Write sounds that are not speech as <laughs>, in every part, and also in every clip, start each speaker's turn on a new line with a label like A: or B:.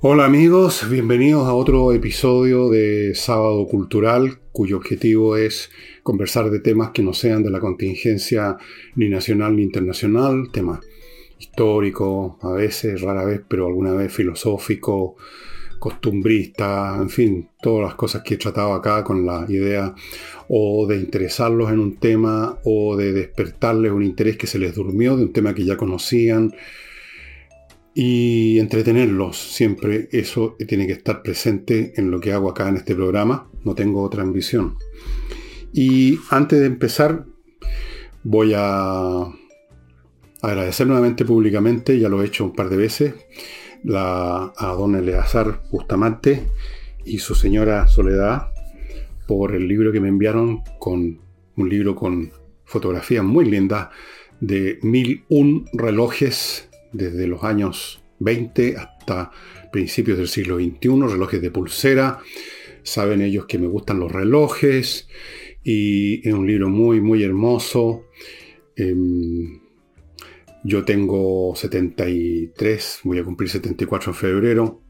A: Hola amigos, bienvenidos a otro episodio de Sábado Cultural, cuyo objetivo es conversar de temas que no sean de la contingencia ni nacional ni internacional, temas históricos, a veces, rara vez, pero alguna vez filosófico, costumbrista, en fin, todas las cosas que he tratado acá con la idea o de interesarlos en un tema o de despertarles un interés que se les durmió de un tema que ya conocían y entretenerlos siempre. Eso tiene que estar presente en lo que hago acá en este programa. No tengo otra ambición. Y antes de empezar, voy a agradecer nuevamente públicamente, ya lo he hecho un par de veces, la, a don Eleazar Bustamante y su señora Soledad por el libro que me enviaron con un libro con fotografías muy lindas de mil un relojes desde los años 20 hasta principios del siglo XXI, relojes de pulsera. Saben ellos que me gustan los relojes y es un libro muy, muy hermoso. Em, yo tengo 73, voy a cumplir 74 en febrero.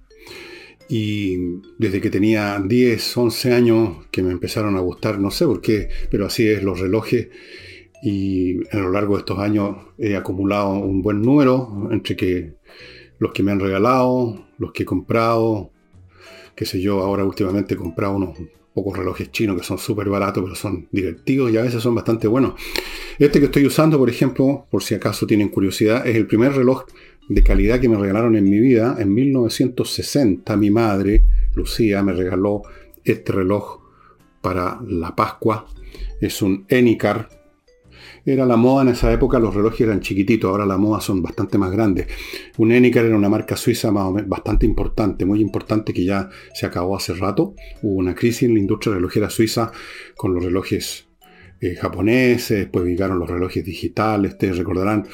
A: Y desde que tenía 10, 11 años que me empezaron a gustar, no sé por qué, pero así es los relojes. Y a lo largo de estos años he acumulado un buen número entre que los que me han regalado, los que he comprado, qué sé yo, ahora últimamente he comprado unos pocos relojes chinos que son súper baratos, pero son divertidos y a veces son bastante buenos. Este que estoy usando, por ejemplo, por si acaso tienen curiosidad, es el primer reloj de calidad que me regalaron en mi vida. En 1960 mi madre, Lucía, me regaló este reloj para la Pascua. Es un Enicar era la moda en esa época, los relojes eran chiquititos, ahora la moda son bastante más grandes. Un Enicar era una marca suiza bastante importante, muy importante que ya se acabó hace rato. Hubo una crisis en la industria relojera suiza con los relojes eh, japoneses, después llegaron los relojes digitales, ustedes recordarán.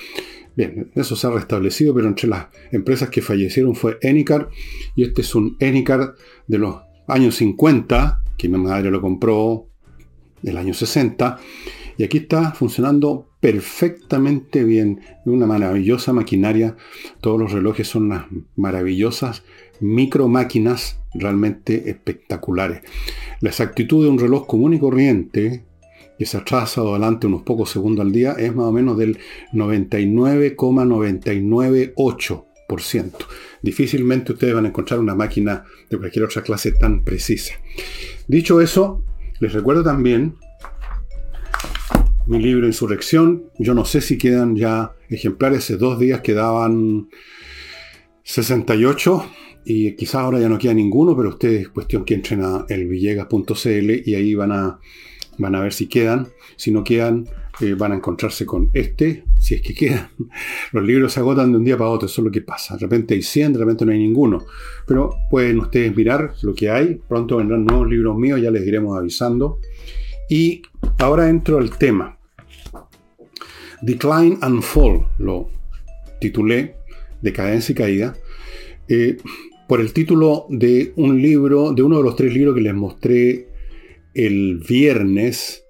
A: Bien, eso se ha restablecido, pero entre las empresas que fallecieron fue Enicar y este es un Enicar de los años 50, que mi madre lo compró del año 60 y aquí está funcionando perfectamente bien. Una maravillosa maquinaria. Todos los relojes son unas maravillosas micro máquinas realmente espectaculares. La exactitud de un reloj común y corriente que se atrasa adelante unos pocos segundos al día es más o menos del 99,998%. Difícilmente ustedes van a encontrar una máquina de cualquier otra clase tan precisa. Dicho eso, les recuerdo también mi libro Insurrección. Yo no sé si quedan ya ejemplares. Hace dos días quedaban 68 y quizás ahora ya no queda ninguno, pero ustedes cuestión que entren a elvillegas.cl y ahí van a, van a ver si quedan. Si no quedan, eh, van a encontrarse con este, si es que quedan. <laughs> Los libros se agotan de un día para otro, eso es lo que pasa. De repente hay 100, de repente no hay ninguno. Pero pueden ustedes mirar lo que hay. Pronto vendrán nuevos libros míos, ya les iremos avisando. Y ahora entro al tema. Decline and Fall, lo titulé, Decadencia y Caída, eh, por el título de un libro, de uno de los tres libros que les mostré el viernes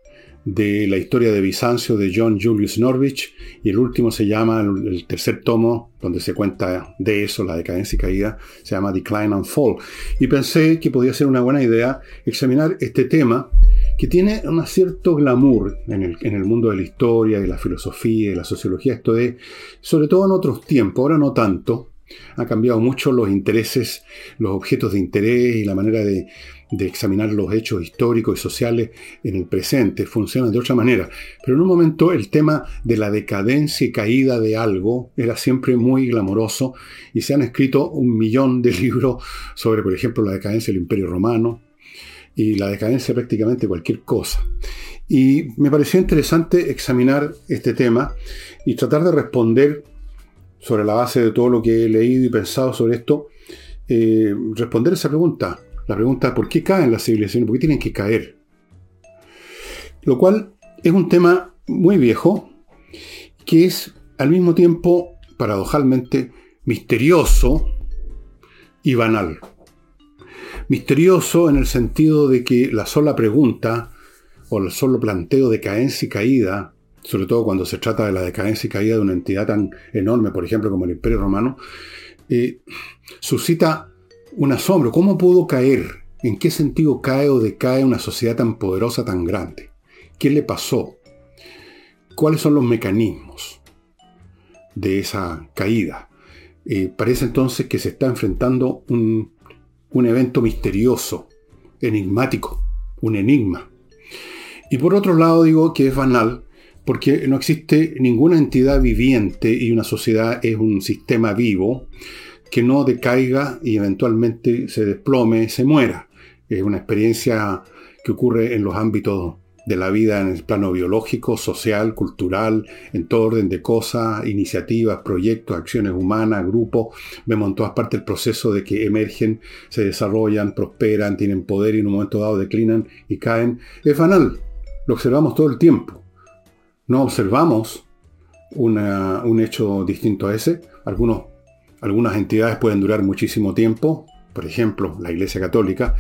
A: de la historia de Bizancio de John Julius Norwich y el último se llama, el tercer tomo, donde se cuenta de eso, la decadencia y caída, se llama Decline and Fall. Y pensé que podía ser una buena idea examinar este tema que tiene un cierto glamour en el, mundo de la historia, de la filosofía, de la sociología, esto de, sobre todo en otros tiempos, ahora no tanto, han cambiado mucho los intereses, los objetos de interés y la manera de, de examinar los hechos históricos y sociales en el presente, funcionan de otra manera. Pero en un momento el tema de la decadencia y caída de algo era siempre muy glamoroso y se han escrito un millón de libros sobre, por ejemplo, la decadencia del Imperio Romano y la decadencia de prácticamente cualquier cosa. Y me pareció interesante examinar este tema y tratar de responder sobre la base de todo lo que he leído y pensado sobre esto, eh, responder esa pregunta. La pregunta, ¿por qué caen las civilizaciones? ¿Por qué tienen que caer? Lo cual es un tema muy viejo, que es al mismo tiempo, paradojalmente, misterioso y banal. Misterioso en el sentido de que la sola pregunta o el solo planteo de caencia y caída, sobre todo cuando se trata de la decadencia y caída de una entidad tan enorme, por ejemplo, como el Imperio Romano, eh, suscita un asombro. ¿Cómo pudo caer? ¿En qué sentido cae o decae una sociedad tan poderosa, tan grande? ¿Qué le pasó? ¿Cuáles son los mecanismos de esa caída? Eh, parece entonces que se está enfrentando un, un evento misterioso, enigmático, un enigma. Y por otro lado digo que es banal porque no existe ninguna entidad viviente y una sociedad es un sistema vivo que no decaiga y eventualmente se desplome, se muera. Es una experiencia que ocurre en los ámbitos de la vida en el plano biológico, social, cultural, en todo orden de cosas, iniciativas, proyectos, acciones humanas, grupos. Vemos en todas partes el proceso de que emergen, se desarrollan, prosperan, tienen poder y en un momento dado declinan y caen. Es banal, lo observamos todo el tiempo. No observamos un hecho distinto a ese. Algunos, algunas entidades pueden durar muchísimo tiempo, por ejemplo, la Iglesia Católica,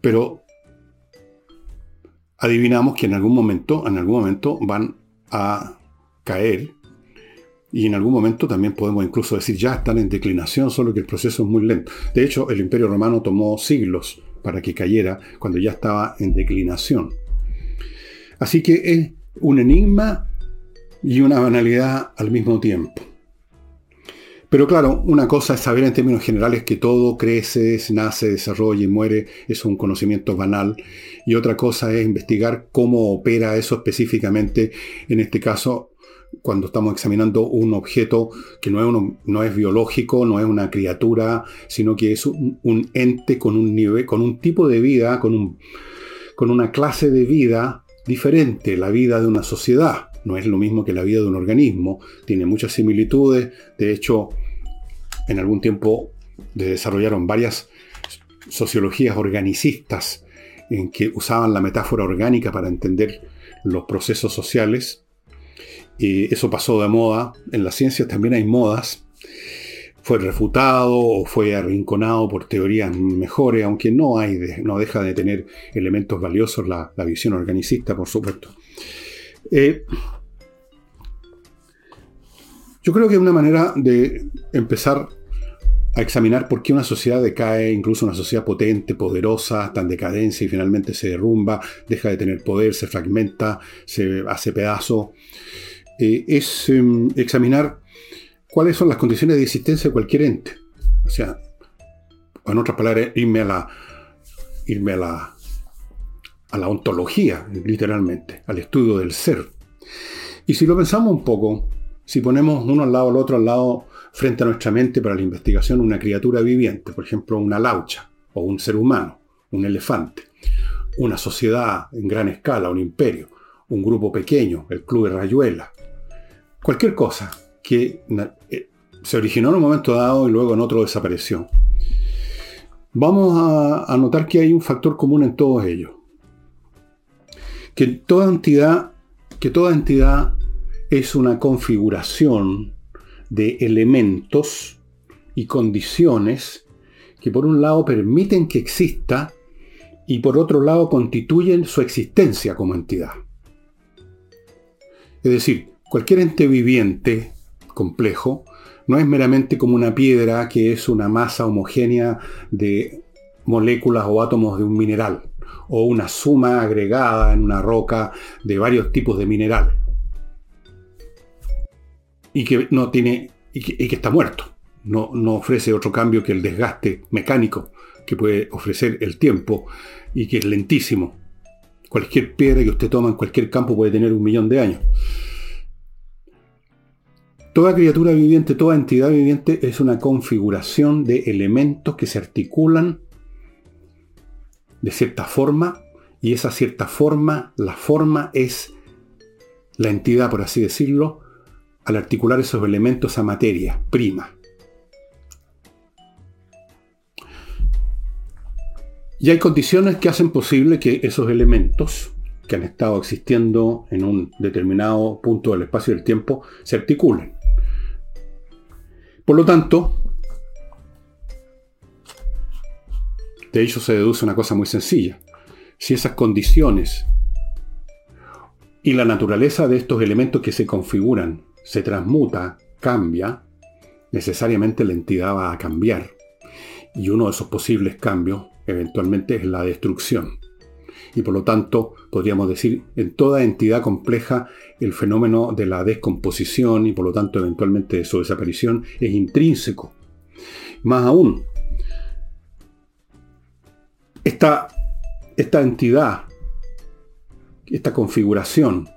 A: pero adivinamos que en algún momento, en algún momento van a caer y en algún momento también podemos incluso decir ya están en declinación, solo que el proceso es muy lento. De hecho, el Imperio Romano tomó siglos para que cayera cuando ya estaba en declinación. Así que es un enigma y una banalidad al mismo tiempo. Pero claro, una cosa es saber en términos generales que todo crece, nace, desarrolla y muere, es un conocimiento banal. Y otra cosa es investigar cómo opera eso específicamente, en este caso, cuando estamos examinando un objeto que no es, biológico, no es una criatura, sino que es un, ente con un nivel, con un tipo de vida, con una clase de vida diferente, la vida de una sociedad no es lo mismo que la vida de un organismo, tiene muchas similitudes, de hecho, en algún tiempo desarrollaron varias sociologías organicistas en que usaban la metáfora orgánica para entender los procesos sociales. Y eso pasó de moda. En las ciencias también hay modas. Fue refutado o fue arrinconado por teorías mejores, aunque no, hay no deja de tener elementos valiosos la, visión organicista, por supuesto. Eh, yo creo que una manera de empezar a examinar por qué una sociedad decae, incluso una sociedad potente, poderosa, está en decadencia y finalmente se derrumba, deja de tener poder, se fragmenta, se hace pedazo, eh, es em, examinar cuáles son las condiciones de existencia de cualquier ente. O sea, en otras palabras, irme la, irme a la, a la ontología, literalmente, al estudio del ser. Y si lo pensamos un poco, si ponemos uno al lado al otro, al lado, frente a nuestra mente para la investigación, una criatura viviente, por ejemplo, una laucha, o un ser humano, un elefante, una sociedad en gran escala, un imperio, un grupo pequeño, el Club de Rayuela, cualquier cosa que eh, se originó en un momento dado y luego en otro desapareció. Vamos a, a notar que hay un factor común en todos ellos. Que toda entidad, que toda entidad es una configuración de elementos y condiciones que por un lado permiten que exista y por otro lado constituyen su existencia como entidad. Es decir, cualquier ente viviente complejo no es meramente como una piedra que es una masa homogénea de moléculas o átomos de un mineral, o una suma agregada en una roca de varios tipos de mineral y que no tiene y que, está muerto. No, no, ofrece otro cambio que el desgaste mecánico que puede ofrecer el tiempo y que es lentísimo. Cualquier piedra que usted toma en cualquier campo puede tener un millón de años. Toda criatura viviente, toda entidad viviente es una configuración de elementos que se articulan de cierta forma y esa cierta forma, la forma es la entidad, por así decirlo, al articular esos elementos a materia prima. Y hay condiciones que hacen posible que esos elementos que han estado existiendo en un determinado punto del espacio y del tiempo se articulen. Por lo tanto, de ello se deduce una cosa muy sencilla. Si esas condiciones y la naturaleza de estos elementos que se configuran se transmuta, cambia, necesariamente la entidad va a cambiar. Y uno de esos posibles cambios, eventualmente, es la destrucción. Y por lo tanto, podríamos decir, en toda entidad compleja, el fenómeno de la descomposición y por lo tanto, eventualmente, de su desaparición es intrínseco. Más aún, esta, esta entidad, esta configuración,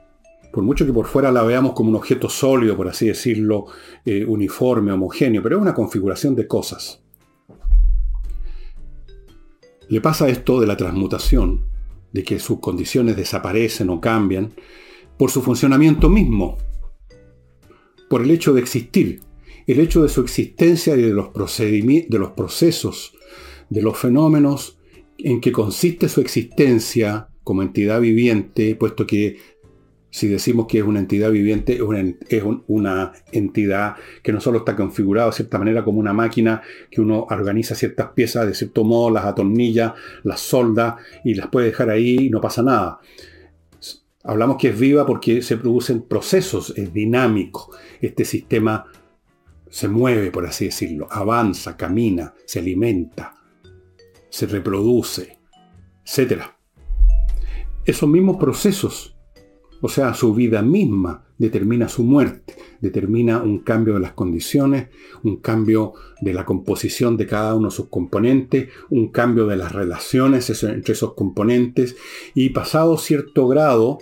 A: por mucho que por fuera la veamos como un objeto sólido, por así decirlo, eh, uniforme, homogéneo, pero es una configuración de cosas. Le pasa esto de la transmutación, de que sus condiciones desaparecen o cambian, por su funcionamiento mismo, por el hecho de existir, el hecho de su existencia y de los, de los procesos, de los fenómenos en que consiste su existencia como entidad viviente, puesto que si decimos que es una entidad viviente, es una, entidad que no solo está configurada de cierta manera como una máquina, que uno organiza ciertas piezas de cierto modo, las atornilla, las solda y las puede dejar ahí y no pasa nada. Hablamos que es viva porque se producen procesos, es dinámico. Este sistema se mueve, por así decirlo, avanza, camina, se alimenta, se reproduce, etc. Esos mismos procesos o sea, su vida misma determina su muerte, determina un cambio de las condiciones, un cambio de la composición de cada uno de sus componentes, un cambio de las relaciones entre esos componentes y pasado cierto grado,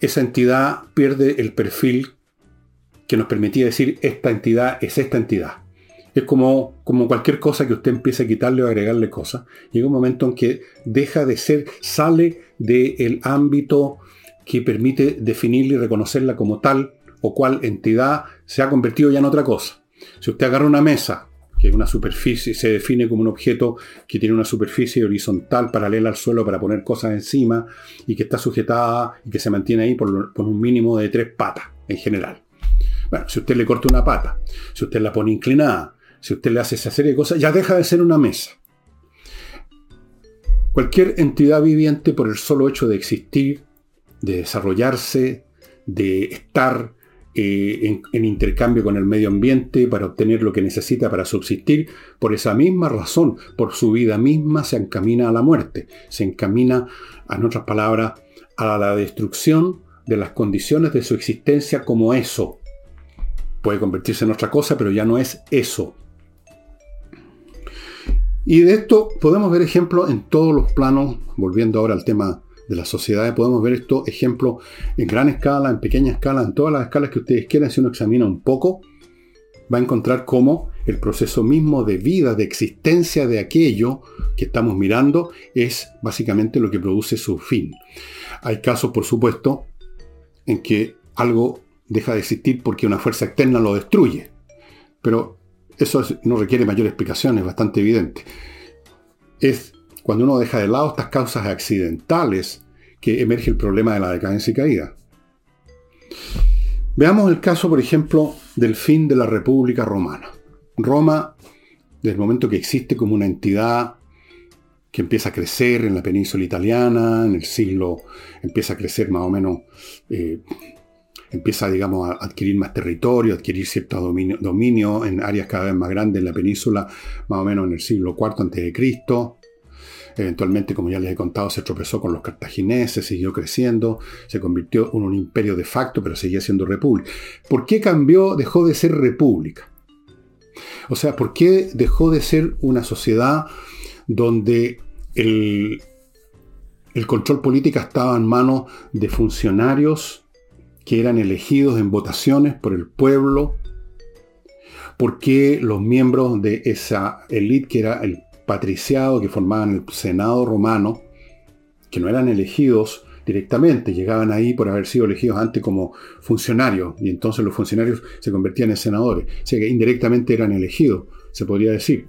A: esa entidad pierde el perfil que nos permitía decir esta entidad es esta entidad. Es como, como cualquier cosa que usted empiece a quitarle o agregarle cosas. Llega un momento en que deja de ser, sale del ámbito que permite definirla y reconocerla como tal o cual entidad se ha convertido ya en otra cosa. Si usted agarra una mesa, que es una superficie, se define como un objeto que tiene una superficie horizontal paralela al suelo para poner cosas encima y que está sujetada y que se mantiene ahí por, por un mínimo de tres patas en general. Bueno, si usted le corta una pata, si usted la pone inclinada, si usted le hace esa serie de cosas, ya deja de ser una mesa. Cualquier entidad viviente, por el solo hecho de existir, de desarrollarse, de estar eh, en, intercambio con el medio ambiente para obtener lo que necesita para subsistir, por esa misma razón, por su vida misma, se encamina a la muerte, se encamina, en otras palabras, a la destrucción de las condiciones de su existencia como eso. Puede convertirse en otra cosa, pero ya no es eso. Y de esto podemos ver ejemplos en todos los planos, volviendo ahora al tema de las sociedades. Podemos ver estos ejemplos en gran escala, en pequeña escala, en todas las escalas que ustedes quieran. Si uno examina un poco, va a encontrar cómo el proceso mismo de vida, de existencia de aquello que estamos mirando, es básicamente lo que produce su fin. Hay casos, por supuesto, en que algo deja de existir porque una fuerza externa lo destruye. Pero eso no requiere mayor explicación, es bastante evidente. Es cuando uno deja de lado estas causas accidentales que emerge el problema de la decadencia y caída. Veamos el caso, por ejemplo, del fin de la República Romana. Roma, desde el momento que existe como una entidad que empieza a crecer en la península italiana, en el siglo empieza a crecer más o menos, eh, empieza, digamos, a adquirir más territorio, adquirir cierto dominio, dominio, en áreas cada vez más grandes en la península, más o menos en el siglo IV a.C. Eventualmente, como ya les he contado, se tropezó con los cartagineses, siguió creciendo, se convirtió en un imperio de facto, pero seguía siendo república. ¿Por qué cambió, dejó de ser república? O sea, ¿por qué dejó de ser una sociedad donde el, el control político estaba en manos de funcionarios que eran elegidos en votaciones por el pueblo? ¿Por qué los miembros de esa élite, que era el patriciado que formaban el Senado romano, que no eran elegidos directamente, llegaban ahí por haber sido elegidos antes como funcionarios, y entonces los funcionarios se convertían en senadores, o sea que indirectamente eran elegidos, se podría decir.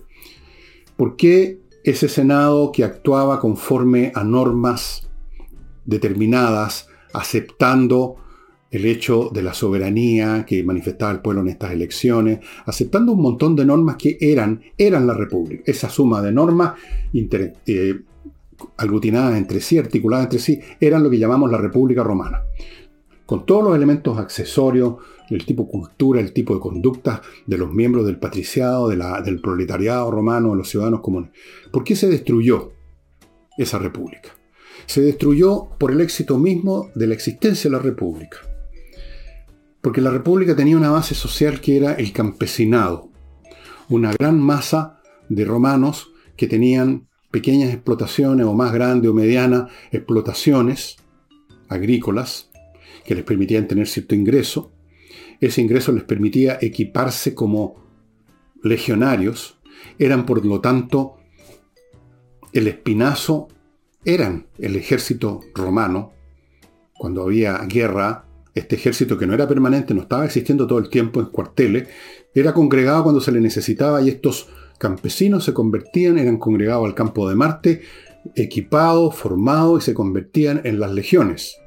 A: ¿Por qué ese Senado que actuaba conforme a normas determinadas, aceptando el hecho de la soberanía que manifestaba el pueblo en estas elecciones, aceptando un montón de normas que eran, eran la República. Esa suma de normas eh, aglutinadas entre sí, articuladas entre sí, eran lo que llamamos la República Romana. con todos los elementos accesorios, el tipo de cultura, el tipo de conducta de los miembros del patriciado, del proletariado romano, de los ciudadanos comunes. ¿Por qué se destruyó esa república? Se destruyó por el éxito mismo de la existencia de la república. Porque la república tenía una base social que era el campesinado, una gran masa de romanos que tenían pequeñas explotaciones o más grandes o medianas explotaciones agrícolas que les permitían tener cierto ingreso. Ese ingreso les permitía equiparse como legionarios. Eran, por lo tanto, el espinazo, eran el ejército romano. Cuando había guerra, este ejército que no era permanente, no estaba existiendo todo el tiempo en cuarteles, era congregado cuando se le necesitaba y estos campesinos se convertían, eran congregados al campo de Marte, equipados, formados y se convertían en las legiones.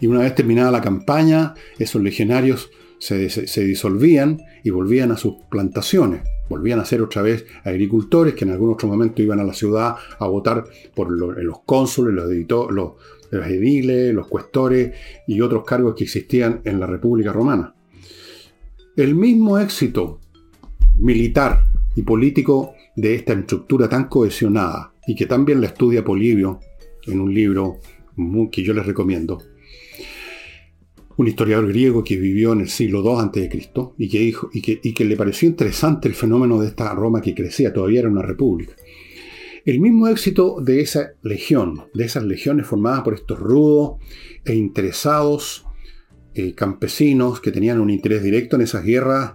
A: Y una vez terminada la campaña, esos legionarios se, disolvían y volvían a sus plantaciones. Volvían a ser otra vez agricultores que en algún otro momento iban a la ciudad a votar por los cónsules, los, los, los ediles, los cuestores y otros cargos que existían en la República Romana. El mismo éxito militar y político de esta estructura tan cohesionada y que también la estudia Polibio en un libro que yo les recomiendo, un historiador griego que vivió en el siglo II a.C. Y que, le pareció interesante el fenómeno de esta Roma que crecía, todavía era una república. El mismo éxito de esa legión, de esas legiones formadas por estos rudos e interesados eh, campesinos que tenían un interés directo en esas guerras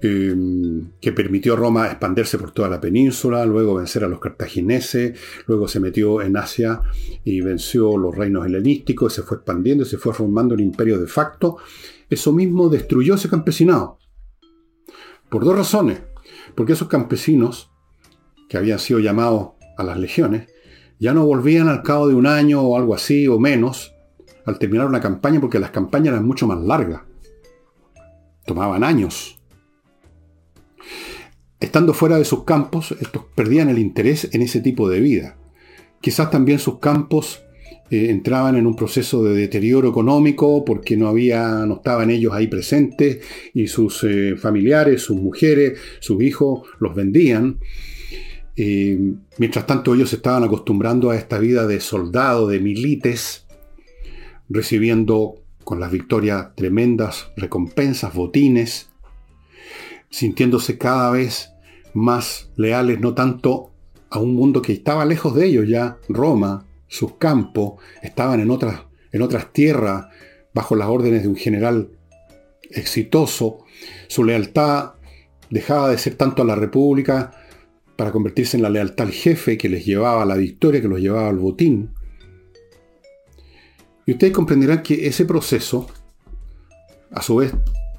A: Em, que permitió a Roma expandirse por toda la península, luego vencer a los cartagineses, luego se metió en Asia y venció los reinos helenísticos, se fue expandiendo, se fue formando un imperio de facto. Eso mismo destruyó ese campesinado. Por dos razones. Porque esos campesinos, que habían sido llamados a las legiones, ya no volvían al cabo de un año o algo así o menos al terminar una campaña porque las campañas eran mucho más largas. Tomaban años. Estando fuera de sus campos, estos perdían el interés en ese tipo de vida. Quizás también sus campos eh, entraban en un proceso de deterioro económico porque no había, no estaban ellos ahí presentes y sus eh, familiares, sus mujeres, sus hijos los vendían. Eh, mientras tanto ellos estaban acostumbrando a esta vida de soldado, de milites, recibiendo con las victorias tremendas recompensas, botines, sintiéndose cada vez más leales, no tanto a un mundo que estaba lejos de ellos ya, Roma, sus campos, estaban en otras, en otras tierras, bajo las órdenes de un general exitoso, su lealtad dejaba de ser tanto a la República para convertirse en la lealtad al jefe que les llevaba a la victoria, que los llevaba al botín. Y ustedes comprenderán que ese proceso, a su vez,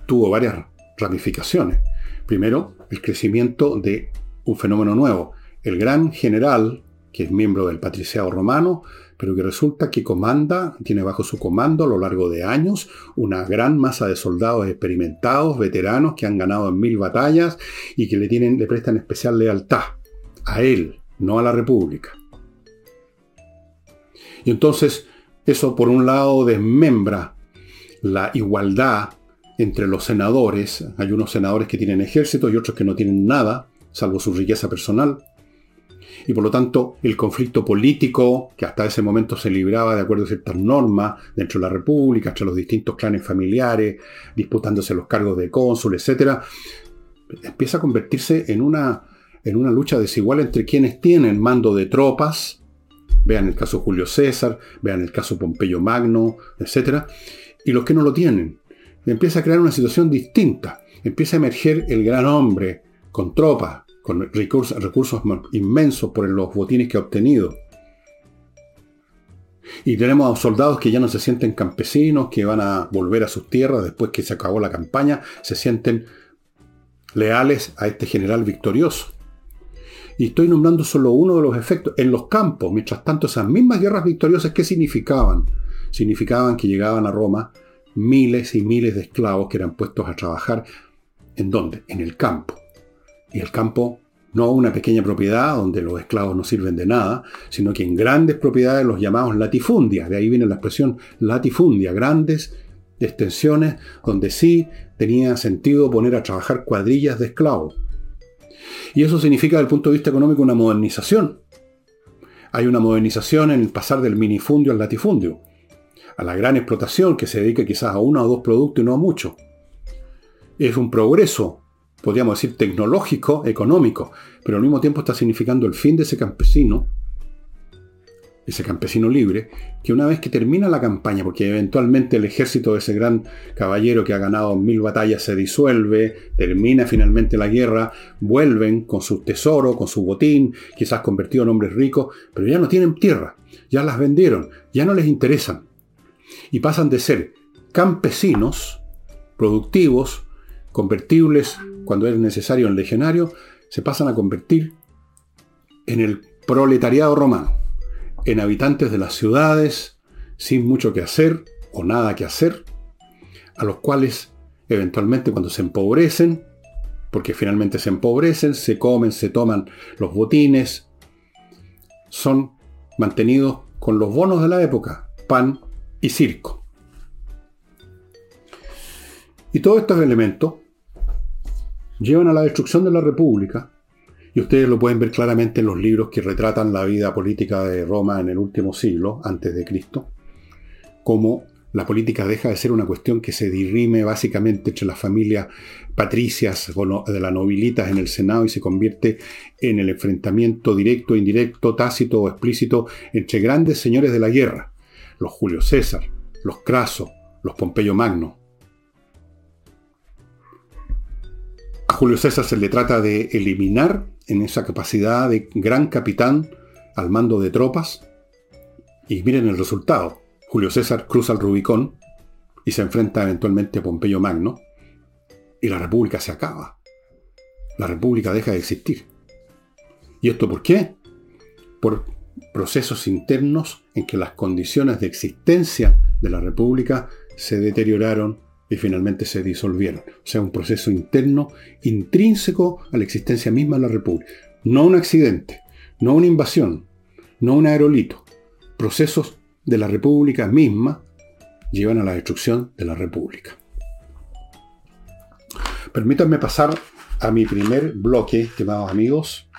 A: tuvo varias ramificaciones. Primero, el crecimiento de un fenómeno nuevo. El gran general, que es miembro del patriciado romano, pero que resulta que comanda, tiene bajo su comando a lo largo de años una gran masa de soldados experimentados, veteranos, que han ganado en mil batallas y que le, tienen, le prestan especial lealtad a él, no a la república. Y entonces, eso por un lado desmembra la igualdad entre los senadores. Hay unos senadores que tienen ejército y otros que no tienen nada, salvo su riqueza personal. Y por lo tanto, el conflicto político, que hasta ese momento se libraba de acuerdo a ciertas normas dentro de la República, entre los distintos clanes familiares, disputándose los cargos de cónsul, etc., empieza a convertirse en una, en una lucha desigual entre quienes tienen mando de tropas, vean el caso Julio César, vean el caso Pompeyo Magno, etc., y los que no lo tienen empieza a crear una situación distinta. Empieza a emerger el gran hombre con tropas, con recursos, recursos inmensos por los botines que ha obtenido. Y tenemos a soldados que ya no se sienten campesinos, que van a volver a sus tierras después que se acabó la campaña, se sienten leales a este general victorioso. Y estoy nombrando solo uno de los efectos. En los campos, mientras tanto, esas mismas guerras victoriosas, ¿qué significaban? Significaban que llegaban a Roma miles y miles de esclavos que eran puestos a trabajar. ¿En dónde? En el campo. Y el campo no una pequeña propiedad donde los esclavos no sirven de nada, sino que en grandes propiedades los llamados latifundias, de ahí viene la expresión latifundia, grandes extensiones donde sí tenía sentido poner a trabajar cuadrillas de esclavos. Y eso significa desde el punto de vista económico una modernización. Hay una modernización en el pasar del minifundio al latifundio, a la gran explotación que se dedica quizás a uno o dos productos y no a muchos. Es un progreso podríamos decir, tecnológico, económico, pero al mismo tiempo está significando el fin de ese campesino, ese campesino libre, que una vez que termina la campaña, porque eventualmente el ejército de ese gran caballero que ha ganado mil batallas se disuelve, termina finalmente la guerra, vuelven con su tesoro, con su botín, quizás convertido en hombres ricos, pero ya no tienen tierra, ya las vendieron, ya no les interesan. Y pasan de ser campesinos, productivos, convertibles cuando es necesario en legionario, se pasan a convertir en el proletariado romano, en habitantes de las ciudades, sin mucho que hacer o nada que hacer, a los cuales eventualmente cuando se empobrecen, porque finalmente se empobrecen, se comen, se toman los botines, son mantenidos con los bonos de la época, pan y circo. Y todos estos elementos llevan a la destrucción de la República, y ustedes lo pueden ver claramente en los libros que retratan la vida política de Roma en el último siglo, antes de Cristo, como la política deja de ser una cuestión que se dirime básicamente entre las familias patricias de las nobilitas en el Senado y se convierte en el enfrentamiento directo, indirecto, tácito o explícito entre grandes señores de la guerra, los Julio César, los Craso, los Pompeyo Magno, A Julio César se le trata de eliminar en esa capacidad de gran capitán al mando de tropas. Y miren el resultado. Julio César cruza el Rubicón y se enfrenta eventualmente a Pompeyo Magno. Y la República se acaba. La República deja de existir. ¿Y esto por qué? Por procesos internos en que las condiciones de existencia de la República se deterioraron y finalmente se disolvieron. O sea, un proceso interno intrínseco a la existencia misma de la República. No un accidente, no una invasión, no un aerolito. Procesos de la República misma llevan a la destrucción de la República. Permítanme pasar a mi primer bloque, estimados amigos,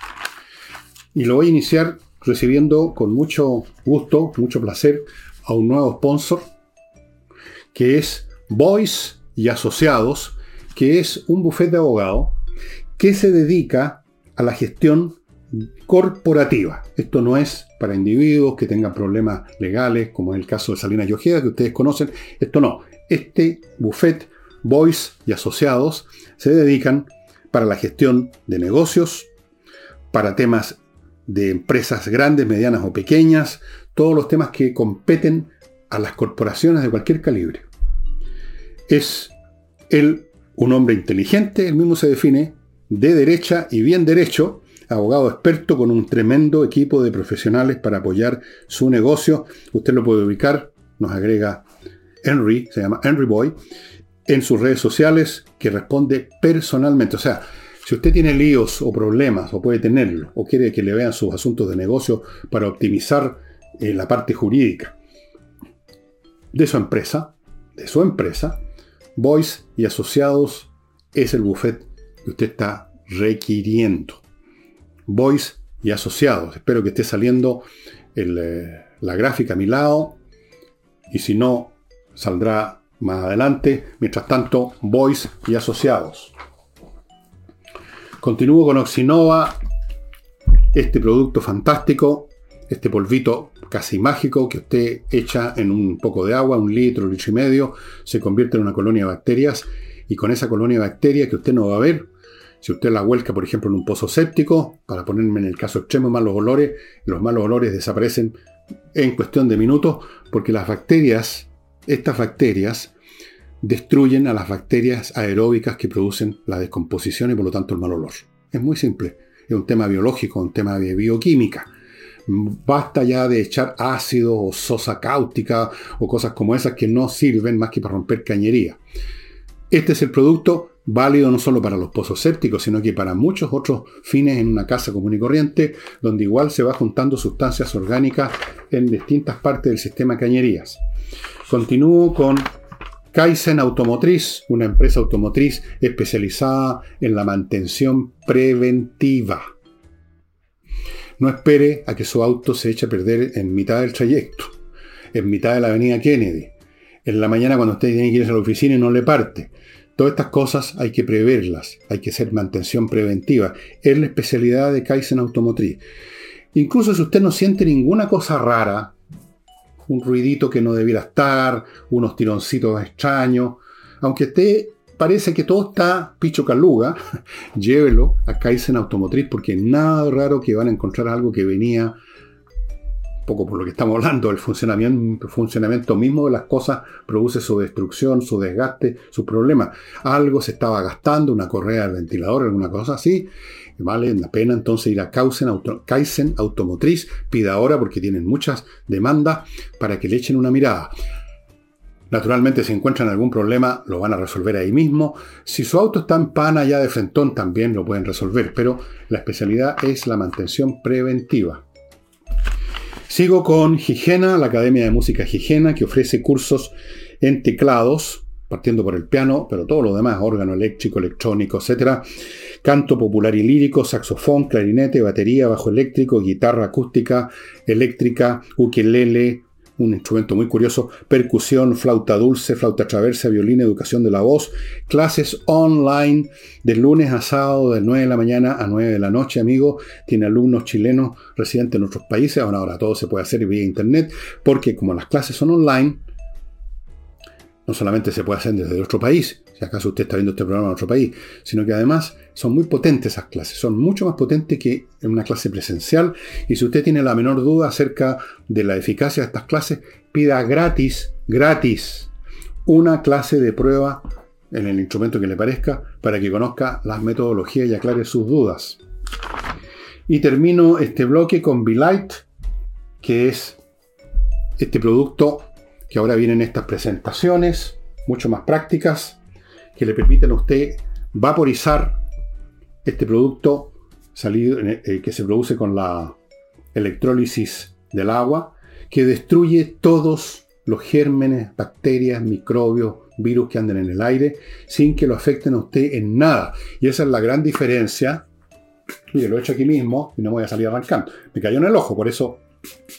A: y lo voy a iniciar recibiendo con mucho gusto, mucho placer a un nuevo sponsor, que es Boys y Asociados, que es un bufete de abogado que se dedica a la gestión corporativa. Esto no es para individuos que tengan problemas legales, como es el caso de Salinas Ojeda, que ustedes conocen. Esto no. Este bufete, Boys y Asociados, se dedican para la gestión de negocios, para temas de empresas grandes, medianas o pequeñas, todos los temas que competen a las corporaciones de cualquier calibre es él un hombre inteligente, él mismo se define, de derecha y bien derecho, abogado experto con un tremendo equipo de profesionales para apoyar su negocio. Usted lo puede ubicar, nos agrega Henry, se llama Henry Boy, en sus redes sociales que responde personalmente. O sea, si usted tiene líos o problemas, o puede tenerlo, o quiere que le vean sus asuntos de negocio para optimizar eh, la parte jurídica de su empresa, de su empresa, Boys y Asociados es el buffet que usted está requiriendo. Boys y Asociados. Espero que esté saliendo eh, la gráfica a mi lado. Y si no, saldrá más adelante. Mientras tanto, Boys y Asociados. Continúo con Oxinova, este producto fantástico, este polvito casi mágico que usted echa en un poco de agua, un litro, un litro y medio, se convierte en una colonia de bacterias y con esa colonia de bacterias que usted no va a ver, si usted la vuelca, por ejemplo, en un pozo séptico, para ponerme en el caso extremo, malos olores, los malos olores desaparecen en cuestión de minutos, porque las bacterias, estas bacterias, destruyen a las bacterias aeróbicas que producen la descomposición y por lo tanto el mal olor. Es muy simple, es un tema biológico, un tema de bioquímica. Basta ya de echar ácido o sosa cáustica o cosas como esas que no sirven más que para romper cañería. Este es el producto válido no solo para los pozos sépticos, sino que para muchos otros fines en una casa común y corriente, donde igual se va juntando sustancias orgánicas en distintas partes del sistema cañerías. Continúo con Kaizen Automotriz, una empresa automotriz especializada en la mantención preventiva. No espere a que su auto se eche a perder en mitad del trayecto, en mitad de la avenida Kennedy, en la mañana cuando usted tiene que ir a la oficina y no le parte. Todas estas cosas hay que preverlas, hay que hacer mantención preventiva. Es la especialidad de Kaizen Automotriz. Incluso si usted no siente ninguna cosa rara, un ruidito que no debiera estar, unos tironcitos extraños, aunque esté parece que todo está picho caluga, <laughs> llévelo a Kaizen Automotriz porque nada raro que van a encontrar algo que venía poco por lo que estamos hablando, el funcionamiento, funcionamiento mismo de las cosas produce su destrucción, su desgaste, sus problemas. Algo se estaba gastando, una correa del ventilador, alguna cosa así. Vale la pena entonces ir a Kaizen, Kaizen Automotriz, pida ahora porque tienen muchas demandas para que le echen una mirada. Naturalmente, si encuentran algún problema, lo van a resolver ahí mismo. Si su auto está en pana ya de frentón, también lo pueden resolver, pero la especialidad es la mantención preventiva. Sigo con Higiena, la Academia de Música Higiena, que ofrece cursos en teclados, partiendo por el piano, pero todo lo demás, órgano eléctrico, electrónico, etc. Canto popular y lírico, saxofón, clarinete, batería, bajo eléctrico, guitarra acústica, eléctrica, ukelele, un instrumento muy curioso, percusión, flauta dulce, flauta traversa, violín, educación de la voz, clases online de lunes a sábado de 9 de la mañana a 9 de la noche, amigo. Tiene alumnos chilenos residentes en otros países, ahora, ahora todo se puede hacer vía internet, porque como las clases son online, no solamente se puede hacer desde otro país, si acaso usted está viendo este programa en otro país, sino que además son muy potentes esas clases, son mucho más potentes que en una clase presencial. Y si usted tiene la menor duda acerca de la eficacia de estas clases, pida gratis, gratis, una clase de prueba en el instrumento que le parezca para que conozca las metodologías y aclare sus dudas. Y termino este bloque con Light, que es este producto que ahora vienen estas presentaciones, mucho más prácticas, que le permiten a usted vaporizar este producto salido, eh, que se produce con la electrólisis del agua, que destruye todos los gérmenes, bacterias, microbios, virus que anden en el aire, sin que lo afecten a usted en nada. Y esa es la gran diferencia. Mire, lo he hecho aquí mismo y no voy a salir arrancando. Me cayó en el ojo, por eso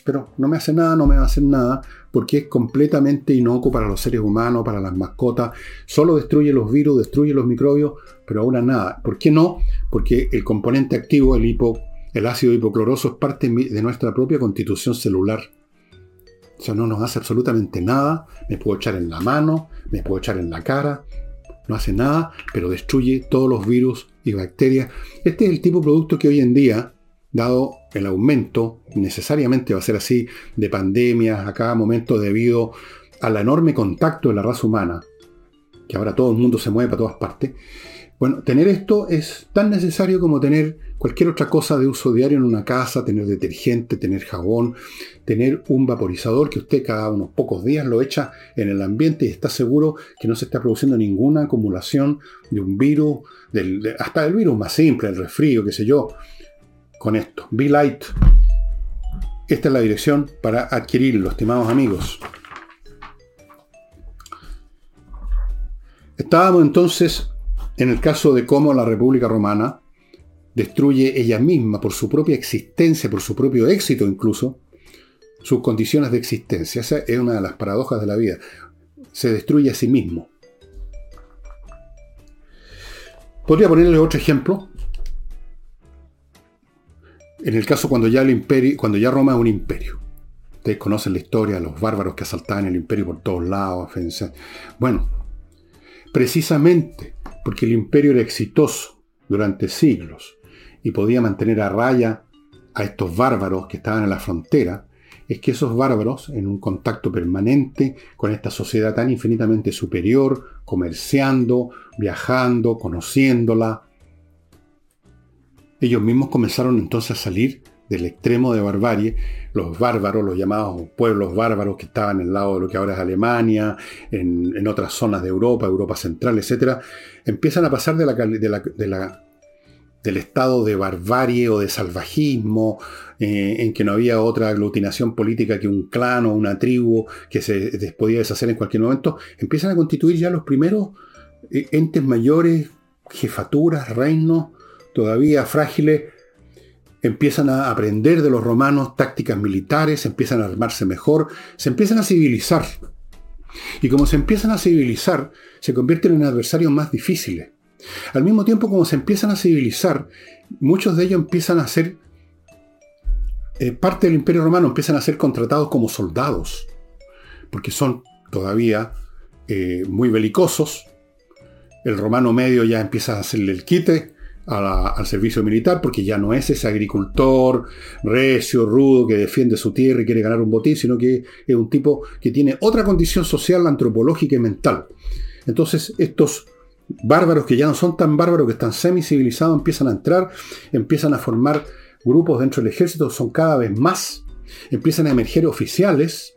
A: pero no me hace nada, no me va a hacer nada, porque es completamente inocuo para los seres humanos, para las mascotas, solo destruye los virus, destruye los microbios, pero ahora nada. ¿Por qué no? Porque el componente activo, el, el ácido hipocloroso, es parte de nuestra propia constitución celular. O sea, no nos hace absolutamente nada, me puedo echar en la mano, me puedo echar en la cara, no hace nada, pero destruye todos los virus y bacterias. Este es el tipo de producto que hoy en día dado el aumento, necesariamente va a ser así, de pandemias a cada momento debido al enorme contacto de la raza humana, que ahora todo el mundo se mueve para todas partes, bueno, tener esto es tan necesario como tener cualquier otra cosa de uso diario en una casa, tener detergente, tener jabón, tener un vaporizador que usted cada unos pocos días lo echa en el ambiente y está seguro que no se está produciendo ninguna acumulación de un virus, hasta el virus más simple, el resfrío, qué sé yo, con esto. Be Light. Esta es la dirección para adquirirlo, estimados amigos. Estábamos entonces en el caso de cómo la República Romana destruye ella misma, por su propia existencia, por su propio éxito incluso, sus condiciones de existencia. Esa es una de las paradojas de la vida. Se destruye a sí mismo. Podría ponerle otro ejemplo. En el caso cuando ya el imperio, cuando ya Roma es un imperio. Ustedes conocen la historia de los bárbaros que asaltaban el imperio por todos lados. Bueno, precisamente porque el imperio era exitoso durante siglos y podía mantener a raya a estos bárbaros que estaban en la frontera, es que esos bárbaros, en un contacto permanente con esta sociedad tan infinitamente superior, comerciando, viajando, conociéndola, ellos mismos comenzaron entonces a salir del extremo de barbarie, los bárbaros, los llamados pueblos bárbaros que estaban el lado de lo que ahora es Alemania, en, otras zonas de Europa, Europa Central, etc., empiezan a pasar del estado de barbarie o de salvajismo, eh, en que no había otra aglutinación política que un clan o una tribu que se podía deshacer en cualquier momento, empiezan a constituir ya los primeros eh, entes mayores, jefaturas, reinos, todavía frágiles, empiezan a aprender de los romanos tácticas militares, empiezan a armarse mejor, se empiezan a civilizar. Y como se empiezan a civilizar, se convierten en adversarios más difíciles. Al mismo tiempo, como se empiezan a civilizar, muchos de ellos empiezan a ser eh, parte del imperio romano, empiezan a ser contratados como soldados, porque son todavía eh, muy belicosos. El romano medio ya empieza a hacerle el quite, al servicio militar, porque ya no es ese agricultor recio, rudo, que defiende su tierra y quiere ganar un botín, sino que es un tipo que tiene otra condición social, antropológica y mental. Entonces, estos bárbaros que ya no son tan bárbaros, que están semi-civilizados, empiezan a entrar, empiezan a formar grupos dentro del ejército, son cada vez más, empiezan a emerger oficiales.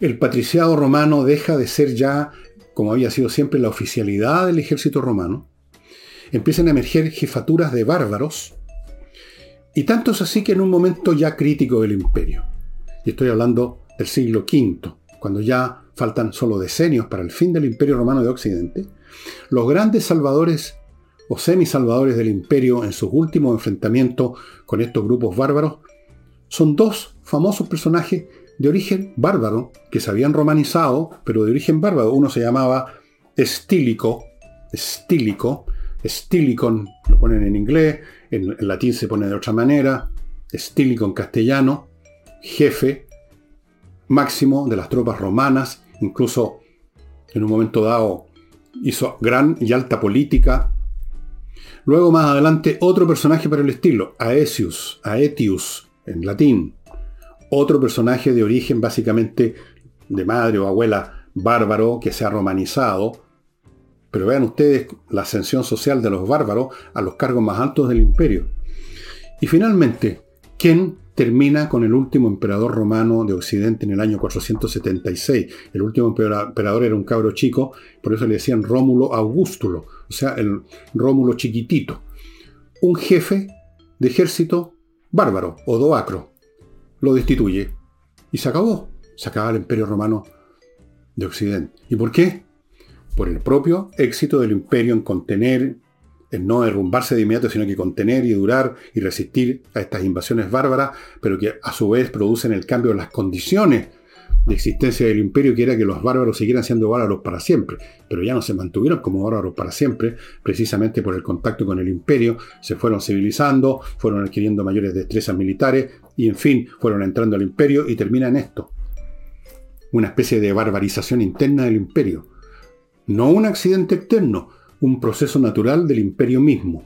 A: El patriciado romano deja de ser ya, como había sido siempre, la oficialidad del ejército romano empiezan a emerger jefaturas de bárbaros, y tanto es así que en un momento ya crítico del imperio, y estoy hablando del siglo V, cuando ya faltan solo decenios para el fin del imperio romano de Occidente, los grandes salvadores o semisalvadores del imperio en sus últimos enfrentamientos con estos grupos bárbaros son dos famosos personajes de origen bárbaro que se habían romanizado, pero de origen bárbaro. Uno se llamaba Estílico, Estílico, Stilicon lo ponen en inglés, en, latín se pone de otra manera, Stilicon castellano, jefe máximo de las tropas romanas, incluso en un momento dado hizo gran y alta política. Luego más adelante otro personaje para el estilo, Aetius, Aetius en latín, otro personaje de origen básicamente de madre o abuela bárbaro que se ha romanizado, pero vean ustedes la ascensión social de los bárbaros a los cargos más altos del imperio. Y finalmente, ¿quién termina con el último emperador romano de Occidente en el año 476? El último emperador era un cabro chico, por eso le decían Rómulo Augustulo, o sea, el Rómulo chiquitito. Un jefe de ejército bárbaro, Odoacro, lo destituye y se acabó. Se acaba el imperio romano de Occidente. ¿Y por qué? Por el propio éxito del imperio en contener, en no derrumbarse de inmediato, sino que contener y durar y resistir a estas invasiones bárbaras, pero que a su vez producen el cambio de las condiciones de existencia del imperio, que era que los bárbaros siguieran siendo bárbaros para siempre, pero ya no se mantuvieron como bárbaros para siempre, precisamente por el contacto con el imperio, se fueron civilizando, fueron adquiriendo mayores destrezas militares y en fin, fueron entrando al imperio y termina en esto. Una especie de barbarización interna del imperio no un accidente externo, un proceso natural del imperio mismo.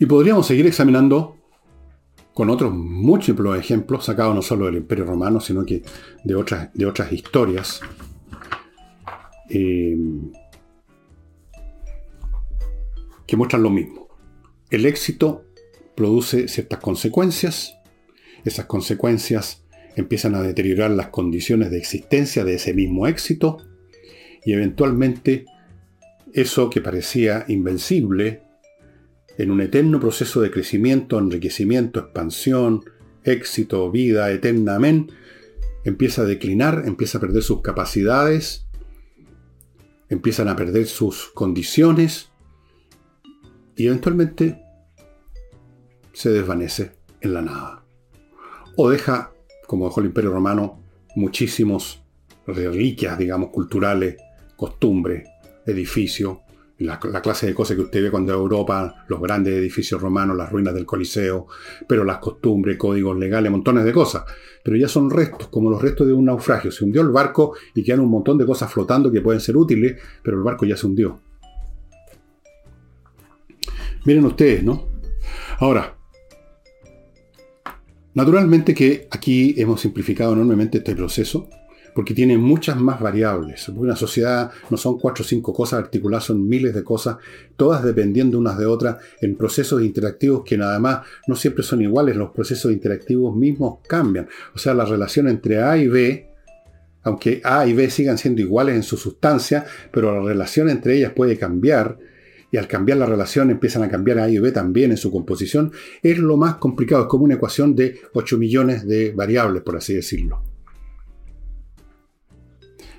A: Y podríamos seguir examinando con otros múltiples ejemplos, sacados no solo del Imperio Romano, sino que de otras, de otras historias. Eh, que muestran lo mismo. El éxito produce ciertas consecuencias. Esas consecuencias empiezan a deteriorar las condiciones de existencia de ese mismo éxito y eventualmente eso que parecía invencible en un eterno proceso de crecimiento, enriquecimiento, expansión, éxito, vida eterna, amén, empieza a declinar, empieza a perder sus capacidades, empiezan a perder sus condiciones y eventualmente se desvanece en la nada. O deja, como dejó el Imperio Romano, muchísimos reliquias, digamos, culturales, costumbres, edificios, la, clase de cosas que usted ve cuando Europa, los grandes edificios romanos, las ruinas del Coliseo, pero las costumbres, códigos legales, montones de cosas. Pero ya son restos, como los restos de un naufragio. Se hundió el barco y quedan un montón de cosas flotando que pueden ser útiles, pero el barco ya se hundió. Miren ustedes, ¿no? Ahora, Naturalmente que aquí hemos simplificado enormemente este proceso, porque tiene muchas más variables. Una sociedad no son cuatro o cinco cosas articuladas, son miles de cosas, todas dependiendo unas de otras, en procesos interactivos que nada más no siempre son iguales, los procesos interactivos mismos cambian. O sea, la relación entre A y B, aunque A y B sigan siendo iguales en su sustancia, pero la relación entre ellas puede cambiar, y al cambiar la relación empiezan a cambiar A y B también en su composición, es lo más complicado, es como una ecuación de 8 millones de variables, por así decirlo.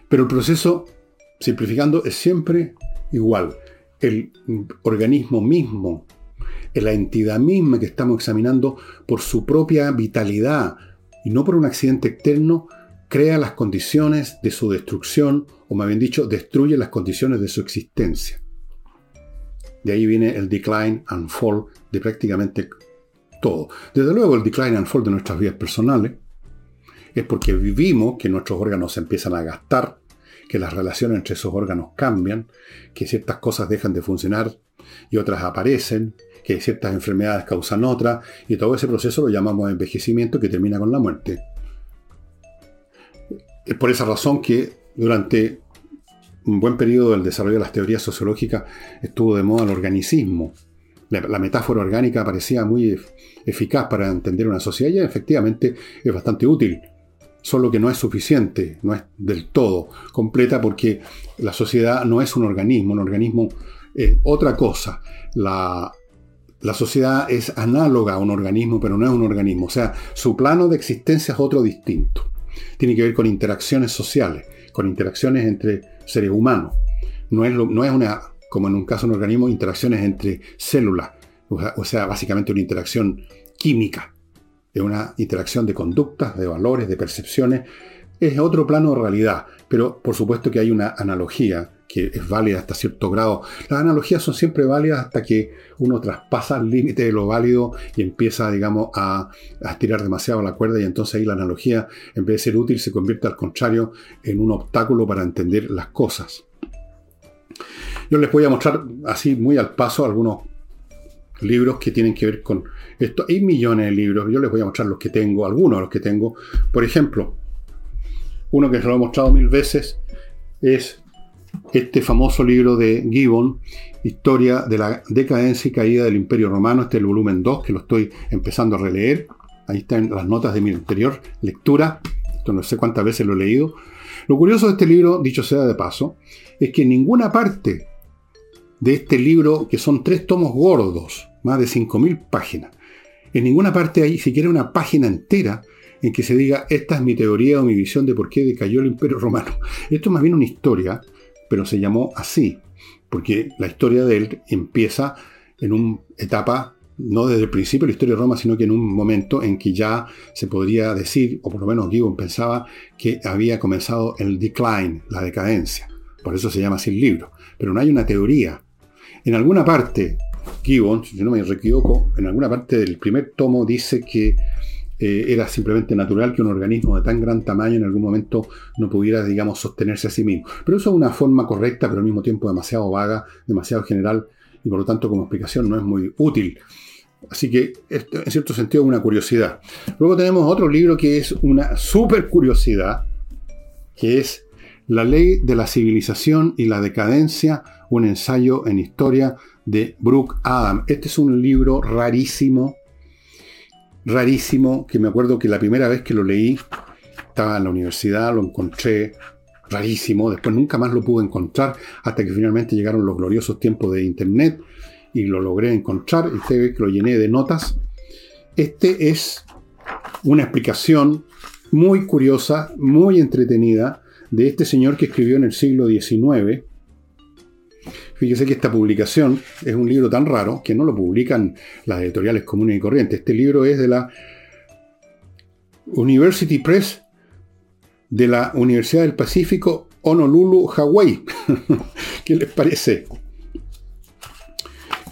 A: Pero el proceso, simplificando, es siempre igual. El organismo mismo, la entidad misma que estamos examinando por su propia vitalidad y no por un accidente externo, crea las condiciones de su destrucción, o más bien dicho, destruye las condiciones de su existencia. De ahí viene el decline and fall de prácticamente todo. Desde luego el decline and fall de nuestras vidas personales es porque vivimos que nuestros órganos se empiezan a gastar, que las relaciones entre esos órganos cambian, que ciertas cosas dejan de funcionar y otras aparecen, que ciertas enfermedades causan otras, y todo ese proceso lo llamamos envejecimiento que termina con la muerte. Es por esa razón que durante un buen periodo del desarrollo de las teorías sociológicas estuvo de moda el organicismo. La, metáfora orgánica parecía muy eficaz para entender una sociedad y efectivamente es bastante útil solo que no es suficiente, no es del todo completa porque la sociedad no es un organismo, un organismo es otra cosa. La, la sociedad es análoga a un organismo, pero no es un organismo. O sea, su plano de existencia es otro distinto. Tiene que ver con interacciones sociales, con interacciones entre seres humanos. No es, no es una, como en un caso de un organismo, interacciones entre células. O sea, básicamente una interacción química de una interacción de conductas, de valores, de percepciones. Es otro plano de realidad, pero por supuesto que hay una analogía que es válida hasta cierto grado. Las analogías son siempre válidas hasta que uno traspasa el límite de lo válido y empieza, digamos, a, a, estirar demasiado la cuerda y entonces ahí la analogía, en vez de ser útil, se convierte al contrario en un obstáculo para entender las cosas. Yo les voy a mostrar así muy al paso algunos libros que tienen que ver con esto. Hay millones de libros, yo les voy a mostrar los que tengo, algunos de los que tengo. Por ejemplo, uno que se lo he mostrado mil veces es este famoso libro de Gibbon, Historia de la decadencia y caída del Imperio Romano. Este es el volumen 2, que lo estoy empezando a releer. Ahí están las notas de mi anterior lectura. Esto no sé cuántas veces lo he leído. Lo curioso de este libro, dicho sea de paso, es que en ninguna parte de este libro, que son tres tomos gordos, más de 5.000 páginas. En ninguna parte hay siquiera una página entera en que se diga, esta es mi teoría o mi visión de por qué decayó el imperio romano. Esto es más bien una historia, pero se llamó así, porque la historia de él empieza en una etapa, no desde el principio de la historia de Roma, sino que en un momento en que ya se podría decir, o por lo menos Gibbon pensaba, que había comenzado el decline, la decadencia. Por eso se llama así el libro. Pero no hay una teoría. En alguna parte Gibbon, si no me equivoco, en alguna parte del primer tomo dice que eh, era simplemente natural que un organismo de tan gran tamaño en algún momento no pudiera, digamos, sostenerse a sí mismo. Pero eso es una forma correcta, pero al mismo tiempo demasiado vaga, demasiado general, y por lo tanto como explicación no es muy útil. Así que en cierto sentido es una curiosidad. Luego tenemos otro libro que es una super curiosidad, que es La ley de la civilización y la decadencia, un ensayo en historia de Brooke Adam. Este es un libro rarísimo, rarísimo, que me acuerdo que la primera vez que lo leí, estaba en la universidad, lo encontré rarísimo, después nunca más lo pude encontrar, hasta que finalmente llegaron los gloriosos tiempos de Internet y lo logré encontrar, y ve que lo llené de notas. Este es una explicación muy curiosa, muy entretenida, de este señor que escribió en el siglo XIX, Fíjese que esta publicación es un libro tan raro que no lo publican las editoriales comunes y corrientes. Este libro es de la University Press de la Universidad del Pacífico, Honolulu, Hawái. <laughs> ¿Qué les parece?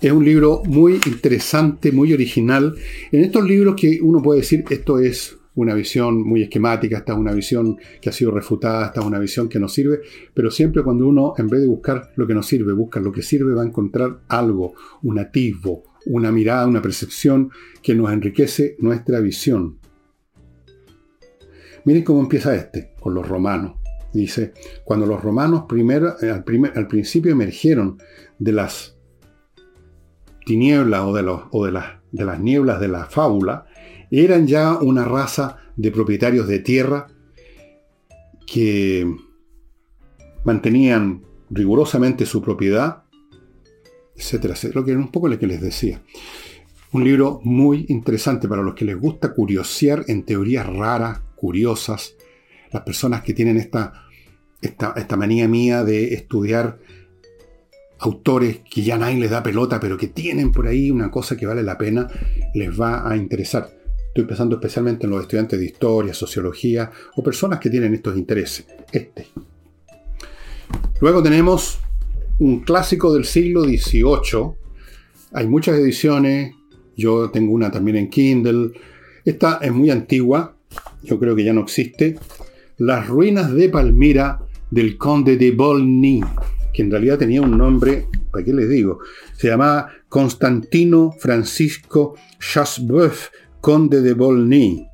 A: Es un libro muy interesante, muy original. En estos libros que uno puede decir esto es una visión muy esquemática, esta es una visión que ha sido refutada, esta es una visión que no sirve, pero siempre cuando uno, en vez de buscar lo que no sirve, busca lo que sirve, va a encontrar algo, un atisbo, una mirada, una percepción que nos enriquece nuestra visión. Miren cómo empieza este, con los romanos. Dice, cuando los romanos primero, eh, al, principio emergieron de las tinieblas o, o de, las, de las nieblas de la fábula, eran ya una raza de propietarios de tierra que mantenían rigurosamente su propiedad, etcétera, etcétera. Lo que era un poco lo que les decía. Un libro muy interesante para los que les gusta curiosear en teorías raras, curiosas, las personas que tienen esta, esta, manía mía de estudiar autores que ya nadie les da pelota, pero que tienen por ahí una cosa que vale la pena, les va a interesar. Estoy pensando especialmente en los estudiantes de historia, sociología o personas que tienen estos intereses. Este. Luego tenemos un clásico del siglo XVIII. Hay muchas ediciones. Yo tengo una también en Kindle. Esta es muy antigua. Yo creo que ya no existe. Las ruinas de Palmira del conde de Bolny que en realidad tenía un nombre, ¿para qué les digo? Se llamaba Constantino Francisco Chassebeuf, conde de Bolny,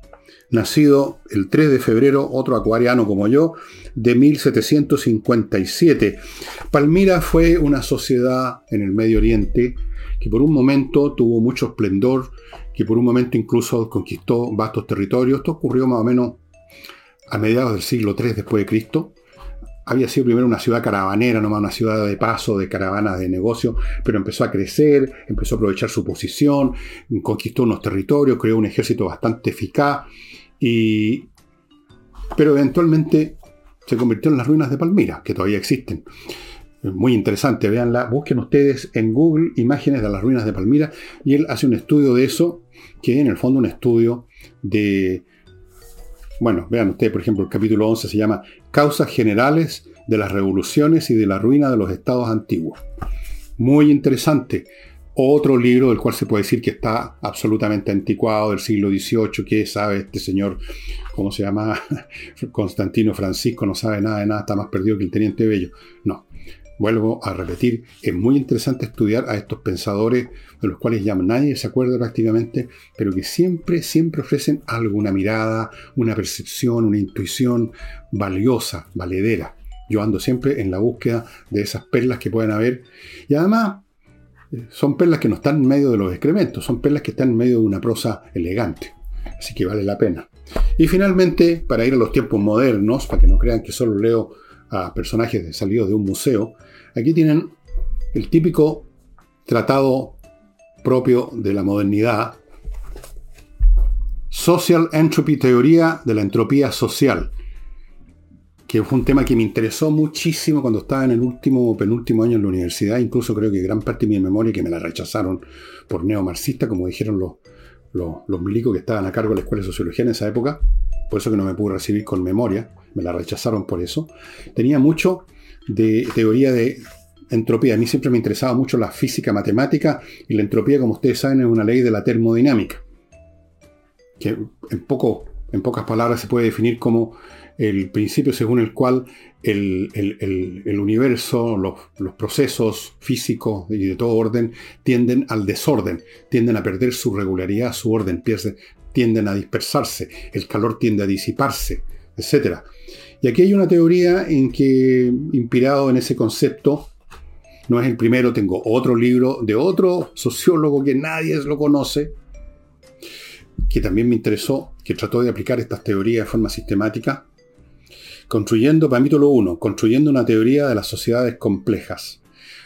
A: nacido el 3 de febrero, otro acuariano como yo, de 1757. Palmira fue una sociedad en el Medio Oriente que por un momento tuvo mucho esplendor, que por un momento incluso conquistó vastos territorios. Esto ocurrió más o menos a mediados del siglo III después de Cristo había sido primero una ciudad caravanera, nomás una ciudad de paso, de caravanas de negocio, pero empezó a crecer, empezó a aprovechar su posición, conquistó unos territorios, creó un ejército bastante eficaz, y... pero eventualmente se convirtió en las ruinas de Palmira, que todavía existen. Muy interesante, véanla, busquen ustedes en Google imágenes de las ruinas de Palmira y él hace un estudio de eso, que en el fondo un estudio de bueno, vean ustedes, por ejemplo, el capítulo 11 se llama Causas generales de las revoluciones y de la ruina de los estados antiguos. Muy interesante. Otro libro del cual se puede decir que está absolutamente anticuado, del siglo XVIII, que sabe este señor, ¿cómo se llama? <laughs> Constantino Francisco, no sabe nada de nada, está más perdido que el teniente Bello. No, vuelvo a repetir, es muy interesante estudiar a estos pensadores de los cuales ya nadie se acuerda prácticamente, pero que siempre, siempre ofrecen algo, una mirada, una percepción, una intuición valiosa, valedera. Yo ando siempre en la búsqueda de esas perlas que pueden haber. Y además, eh, son perlas que no están en medio de los excrementos, son perlas que están en medio de una prosa elegante. Así que vale la pena. Y finalmente, para ir a los tiempos modernos, para que no crean que solo leo a personajes salidos de un museo, aquí tienen el típico tratado propio de la modernidad, Social Entropy, teoría de la entropía social, que fue un tema que me interesó muchísimo cuando estaba en el último penúltimo año en la universidad, incluso creo que gran parte de mi memoria que me la rechazaron por neomarxista, como dijeron los, los, los milicos que estaban a cargo de la Escuela de Sociología en esa época, por eso que no me pude recibir con memoria, me la rechazaron por eso, tenía mucho de teoría de entropía. A mí siempre me interesaba mucho la física matemática y la entropía, como ustedes saben, es una ley de la termodinámica, que en, poco, en pocas palabras se puede definir como el principio según el cual el, universo, los, los, procesos físicos y de todo orden tienden al desorden, tienden a perder su regularidad, su orden, tienden a dispersarse, el calor tiende a disiparse, etc. Y aquí hay una teoría en que, inspirado en ese concepto, no es el primero, tengo otro libro de otro sociólogo que nadie lo conoce, que también me interesó, que trató de aplicar estas teorías de forma sistemática, construyendo, para mí lo uno, construyendo una teoría de las sociedades complejas.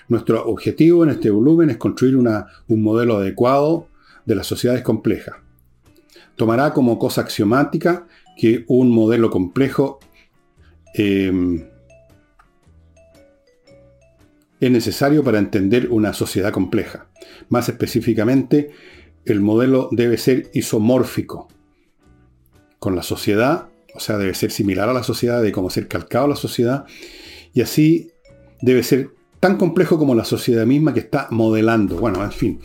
A: Nuestro objetivo en este volumen es construir un modelo adecuado de las sociedades complejas. Tomará como cosa axiomática que un modelo complejo eh, es necesario para entender una sociedad compleja. Más específicamente, el modelo debe ser isomórfico con la sociedad, o sea, debe ser similar a la sociedad, de cómo ser calcado a la sociedad, y así debe ser tan complejo como la sociedad misma que está modelando. Bueno, en fin.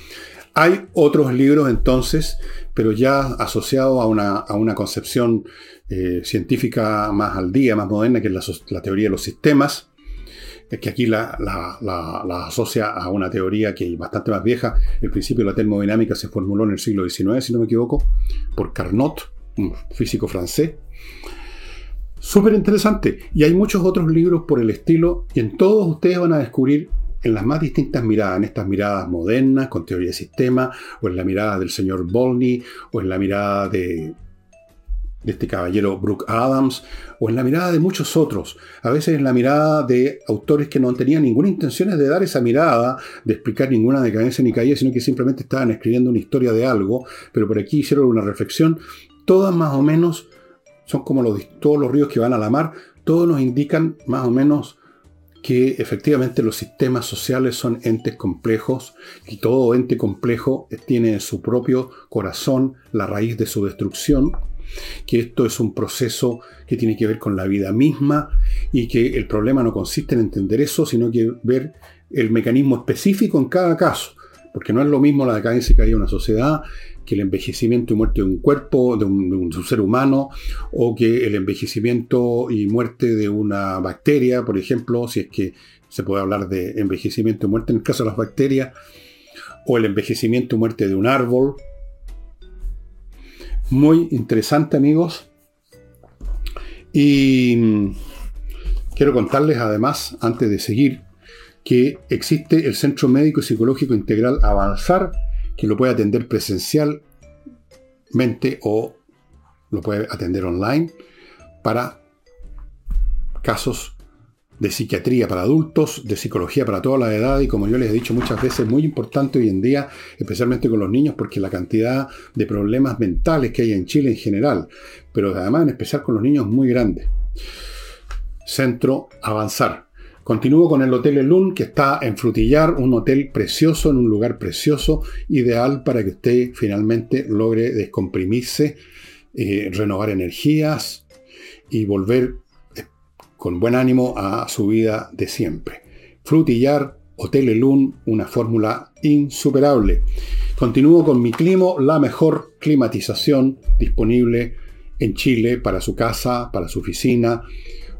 A: Hay otros libros entonces, pero ya asociados a una, a una concepción eh, científica más al día, más moderna, que es la teoría de los sistemas, es que aquí la, asocia a una teoría que es bastante más vieja. El principio de la termodinámica se formuló en el siglo XIX, si no me equivoco, por Carnot, un físico francés. Súper interesante. Y hay muchos otros libros por el estilo y en todos ustedes van a descubrir en las más distintas miradas, en estas miradas modernas con teoría de sistema, o en la mirada del señor Bolney, o en la mirada de, de este caballero Brooke Adams, o en la mirada de muchos otros. A veces en la mirada de autores que no tenían ninguna intención de dar esa mirada, de explicar ninguna decadencia ni caída, sino que simplemente estaban escribiendo una historia de algo, pero por aquí hicieron una reflexión. Todas más o menos son como los, todos los ríos que van a la mar, todos nos indican más o menos que efectivamente los sistemas sociales son entes complejos y todo ente complejo tiene en su propio corazón la raíz de su destrucción, que esto es un proceso que tiene que ver con la vida misma y que el problema no consiste en entender eso, sino que ver el mecanismo específico en cada caso, porque no es lo mismo la decadencia que hay en una sociedad que el envejecimiento y muerte de un cuerpo, de un, ser humano, o que el envejecimiento y muerte de una bacteria, por ejemplo, si es que se puede hablar de envejecimiento y muerte en el caso de las bacterias, o el envejecimiento y muerte de un árbol. Muy interesante, amigos. Y quiero contarles además, antes de seguir, que existe el Centro Médico y Psicológico Integral Avanzar, que lo puede atender presencialmente o lo puede atender online para casos de psiquiatría para adultos, de psicología para toda la edad y como yo les he dicho muchas veces, muy importante hoy en día, especialmente con los niños, porque la cantidad de problemas mentales que hay en Chile en general, pero además en especial con los niños muy grande. Centro Avanzar. Continúo con el Hotel Elun, que está en Frutillar, un hotel precioso, en un lugar precioso, ideal para que usted finalmente logre descomprimirse, eh, renovar energías y volver con buen ánimo a su vida de siempre. Frutillar, Hotel Elun, una fórmula insuperable. Continúo con mi climo, la mejor climatización disponible en Chile para su casa, para su oficina,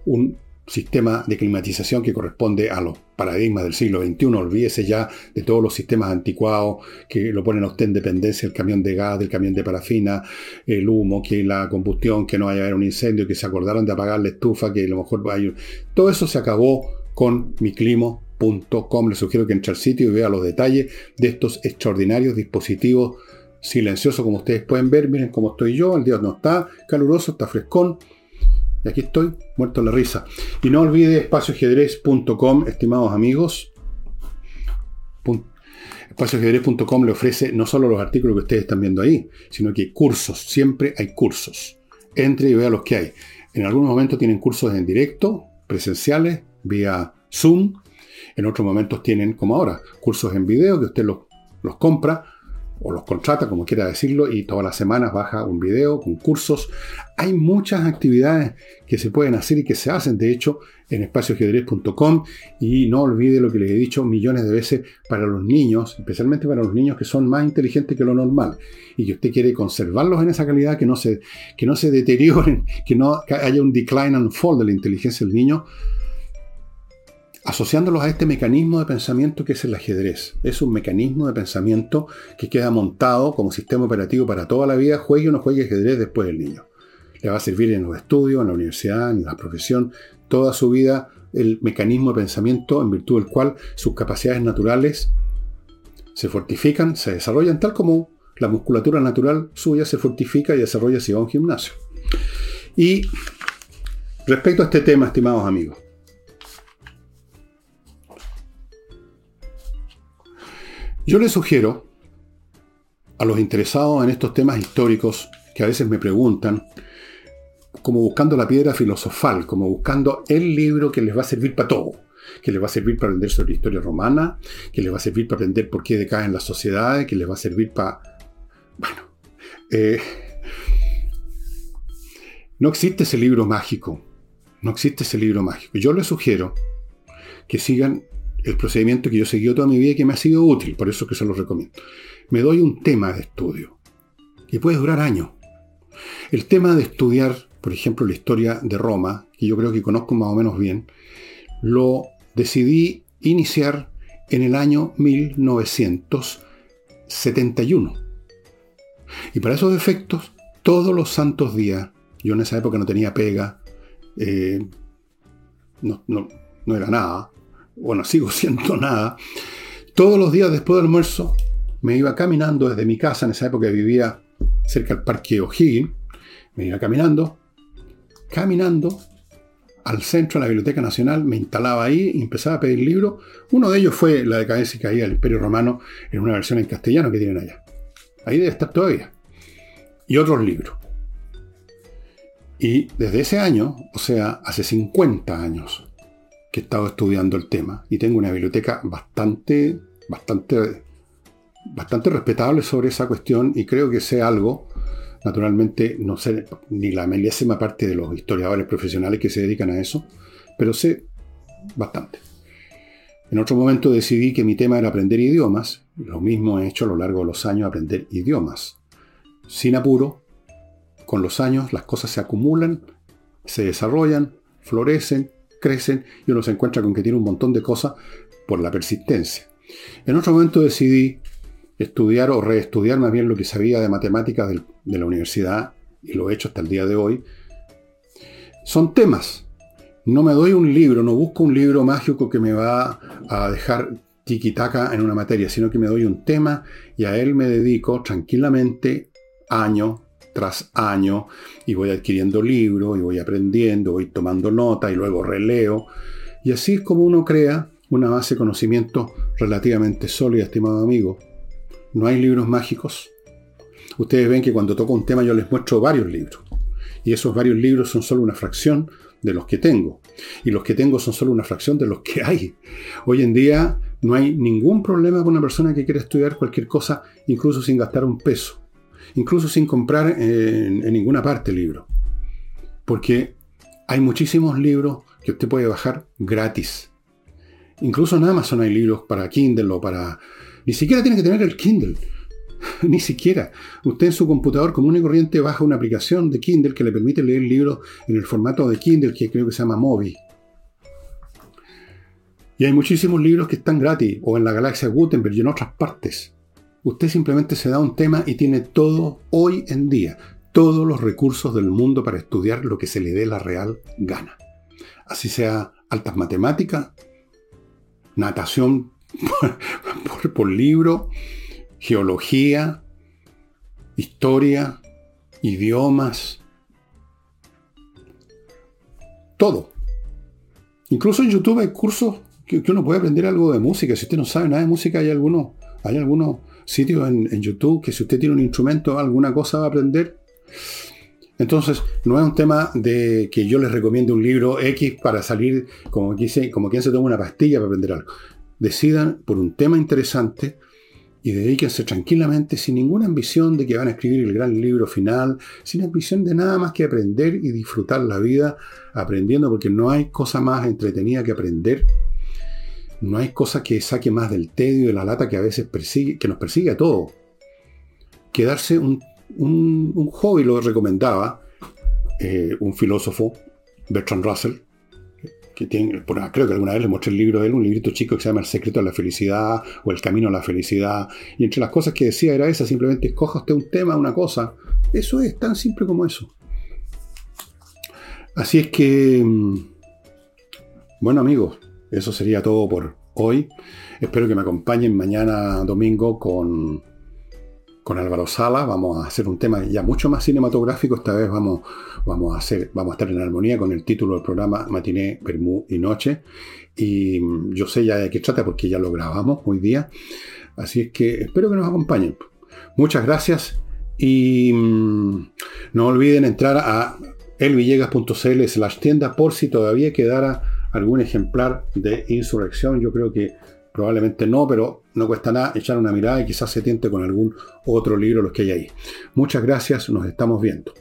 A: un sistema de climatización que corresponde a los paradigmas del siglo XXI. Olvídese ya de todos los sistemas anticuados que lo ponen a usted en dependencia, el camión de gas, del camión de parafina, el humo, que la combustión, que no vaya a haber un incendio, que se acordaron de apagar la estufa, que a lo mejor hay... Todo eso se acabó con miclimo.com. Le sugiero que entre al sitio y vea los detalles de estos extraordinarios dispositivos silenciosos como ustedes pueden ver. Miren cómo estoy yo, el día no está caluroso, está frescón y aquí estoy, muerto la risa. Y no olvide espacioajedrez.com, estimados amigos. Espacioajedrez.com le ofrece no solo los artículos que ustedes están viendo ahí, sino que cursos. Siempre hay cursos. Entre y vea los que hay. En algunos momentos tienen cursos en directo, presenciales, vía Zoom. En otros momentos tienen, como ahora, cursos en video que usted los compra o los contrata, como quiera decirlo, y todas las semanas baja un video con cursos. Hay muchas actividades que se pueden hacer y que se hacen, de hecho, en espacioajedrez.com y no olvide lo que les he dicho millones de veces para los niños, especialmente para los niños que son más inteligentes que lo normal y que usted quiere conservarlos en esa calidad, que no se, que no se deterioren, que no haya un decline and fall de la inteligencia del niño, asociándolos a este mecanismo de pensamiento que es el ajedrez. Es un mecanismo de pensamiento que queda montado como sistema operativo para toda la vida, juegue o no juegue ajedrez después del niño. Le va a servir en los estudios, en la universidad, en la profesión, toda su vida el mecanismo de pensamiento en virtud del cual sus capacidades naturales se fortifican, se desarrollan tal como la musculatura natural suya se fortifica y desarrolla si va a un gimnasio. Y respecto a este tema, estimados amigos, Yo les sugiero a los interesados en estos temas históricos que a veces me preguntan, como buscando la piedra filosofal, como buscando el libro que les va a servir para todo, que les va a servir para aprender sobre la historia romana, que les va a servir para aprender por qué decaen las sociedades, que les va a servir para... Bueno, eh, no existe ese libro mágico, no existe ese libro mágico. Yo les sugiero que sigan el procedimiento que yo he seguido toda mi vida y que me ha sido útil, por eso que se lo recomiendo. Me doy un tema de estudio y puede durar años. El tema de estudiar, por ejemplo, la historia de Roma, que yo creo que conozco más o menos bien, lo decidí iniciar en el año 1971. Y para esos efectos, todos los santos días, yo en esa época no tenía pega, eh, no, no era nada, bueno, <laughs> sigo siendo nada, todos los días después del almuerzo me iba caminando desde mi casa, en esa época vivía cerca del parque O'Higgins, me iba caminando, caminando al centro de la Biblioteca Nacional, me instalaba ahí y empezaba a pedir libros. Uno de ellos fue La decadencia y caída del Imperio Romano en una versión en castellano que tienen allá. Ahí debe estar todavía. Y otros libros. Y desde ese año, o sea, hace 50 años, que he estado estudiando el tema y tengo una biblioteca bastante, bastante, bastante respetable sobre esa cuestión y creo que sé algo. Naturalmente, no sé ni la milésima parte de los historiadores profesionales que se dedican a eso, pero sé bastante. En otro momento decidí que mi tema era aprender idiomas. Lo mismo he hecho a lo largo de los años, aprender idiomas. Sin apuro, con los años las cosas se acumulan, se desarrollan, florecen, crecen y uno se encuentra con que tiene un montón de cosas por la persistencia. En otro momento decidí estudiar o reestudiar más bien lo que sabía de matemáticas de la universidad y lo he hecho hasta el día de hoy. Son temas. No me doy un libro, no busco un libro mágico que me va a dejar tiquitaca en una materia, sino que me doy un tema y a él me dedico tranquilamente año tras año y voy adquiriendo libros y voy aprendiendo, voy tomando nota y luego releo. Y así es como uno crea una base de conocimiento relativamente sólida, estimado amigo. No hay libros mágicos. Ustedes ven que cuando toco un tema yo les muestro varios libros. Y esos varios libros son solo una fracción de los que tengo. Y los que tengo son solo una fracción de los que hay. Hoy en día no hay ningún problema con una persona que quiera estudiar cualquier cosa, incluso sin gastar un peso incluso sin comprar en, ninguna parte el libro. Porque hay muchísimos libros que usted puede bajar gratis. Incluso en Amazon hay libros para Kindle o para... Ni siquiera tiene que tener el Kindle. <laughs> Ni siquiera. Usted en su computador común y corriente baja una aplicación de Kindle que le permite leer libros en el formato de Kindle que creo que se llama Mobi. Y hay muchísimos libros que están gratis, o en la galaxia Gutenberg y en otras partes. Usted simplemente se da un tema y tiene todo hoy en día, todos los recursos del mundo para estudiar lo que se le dé la real gana. Así sea altas matemáticas, natación <laughs> por, libro, geología, historia, idiomas, todo. Incluso en YouTube hay cursos que, uno puede aprender algo de música. Si usted no sabe nada de música, hay algunos, hay algunos sitios en, YouTube que si usted tiene un instrumento, alguna cosa va a aprender. Entonces, no es un tema de que yo les recomiende un libro X para salir como, como quien se toma una pastilla para aprender algo. Decidan por un tema interesante y dedíquense tranquilamente, sin ninguna ambición de que van a escribir el gran libro final, sin ambición de nada más que aprender y disfrutar la vida aprendiendo, porque no hay cosa más entretenida que aprender no hay cosa que saque más del tedio y de la lata que a veces persigue, que nos persigue a todos. Quedarse un, hobby lo recomendaba eh, un filósofo, Bertrand Russell, que tiene, creo que alguna vez le mostré el libro de él, un librito chico que se llama El secreto de la felicidad o El camino a la felicidad. Y entre las cosas que decía era esa, simplemente escoja usted un tema, una cosa. Eso es tan simple como eso. Así es que, mm, bueno amigos, eso sería todo por hoy. Espero que me acompañen mañana domingo con, con Álvaro Sala. Vamos a hacer un tema ya mucho más cinematográfico. Esta vez vamos, vamos, a, hacer, vamos a estar en armonía con el título del programa Matiné, Bermú y Noche. Y yo sé ya de qué trata porque ya lo grabamos hoy día. Así es que espero que nos acompañen. Muchas gracias y mm, no olviden entrar a elvillegas.cl slash tienda por si todavía quedara algún ejemplar de Insurrección. Yo creo que probablemente no, pero no cuesta nada echar una mirada y quizás se tiente con algún otro libro los que hay ahí. Muchas gracias, nos estamos viendo.